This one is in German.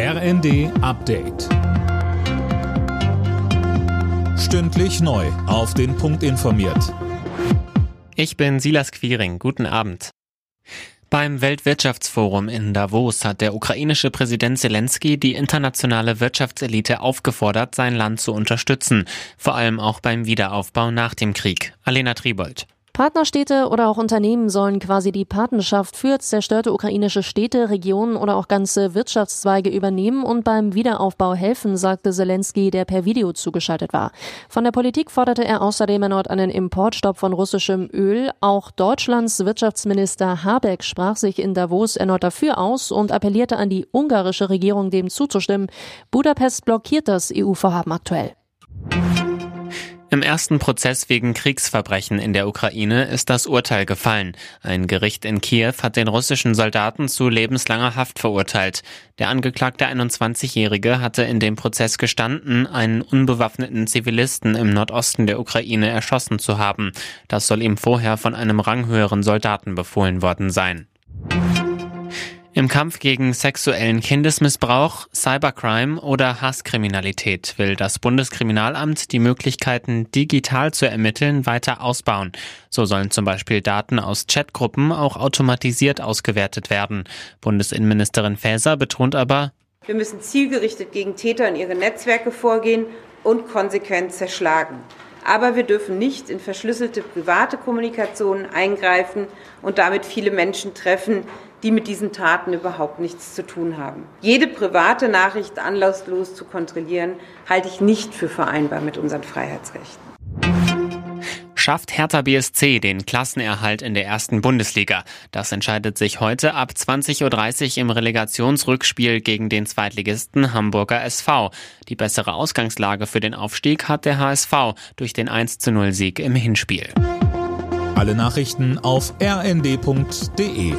RND Update. Stündlich neu. Auf den Punkt informiert. Ich bin Silas Quiring. Guten Abend. Beim Weltwirtschaftsforum in Davos hat der ukrainische Präsident Zelensky die internationale Wirtschaftselite aufgefordert, sein Land zu unterstützen, vor allem auch beim Wiederaufbau nach dem Krieg. Alena Tribold. Partnerstädte oder auch Unternehmen sollen quasi die Patenschaft für zerstörte ukrainische Städte, Regionen oder auch ganze Wirtschaftszweige übernehmen und beim Wiederaufbau helfen, sagte Zelensky, der per Video zugeschaltet war. Von der Politik forderte er außerdem erneut einen Importstopp von russischem Öl. Auch Deutschlands Wirtschaftsminister Habeck sprach sich in Davos erneut dafür aus und appellierte an die ungarische Regierung, dem zuzustimmen. Budapest blockiert das EU-Vorhaben aktuell. Im ersten Prozess wegen Kriegsverbrechen in der Ukraine ist das Urteil gefallen. Ein Gericht in Kiew hat den russischen Soldaten zu lebenslanger Haft verurteilt. Der angeklagte 21-Jährige hatte in dem Prozess gestanden, einen unbewaffneten Zivilisten im Nordosten der Ukraine erschossen zu haben. Das soll ihm vorher von einem ranghöheren Soldaten befohlen worden sein. Im Kampf gegen sexuellen Kindesmissbrauch, Cybercrime oder Hasskriminalität will das Bundeskriminalamt die Möglichkeiten, digital zu ermitteln, weiter ausbauen. So sollen zum Beispiel Daten aus Chatgruppen auch automatisiert ausgewertet werden. Bundesinnenministerin Faeser betont aber, wir müssen zielgerichtet gegen Täter und ihre Netzwerke vorgehen und konsequent zerschlagen. Aber wir dürfen nicht in verschlüsselte private Kommunikation eingreifen und damit viele Menschen treffen, die mit diesen Taten überhaupt nichts zu tun haben. Jede private Nachricht anlasslos zu kontrollieren, halte ich nicht für vereinbar mit unseren Freiheitsrechten. Schafft Hertha BSC den Klassenerhalt in der ersten Bundesliga? Das entscheidet sich heute ab 20.30 Uhr im Relegationsrückspiel gegen den Zweitligisten Hamburger SV. Die bessere Ausgangslage für den Aufstieg hat der HSV durch den 1-0 Sieg im Hinspiel. Alle Nachrichten auf rnd.de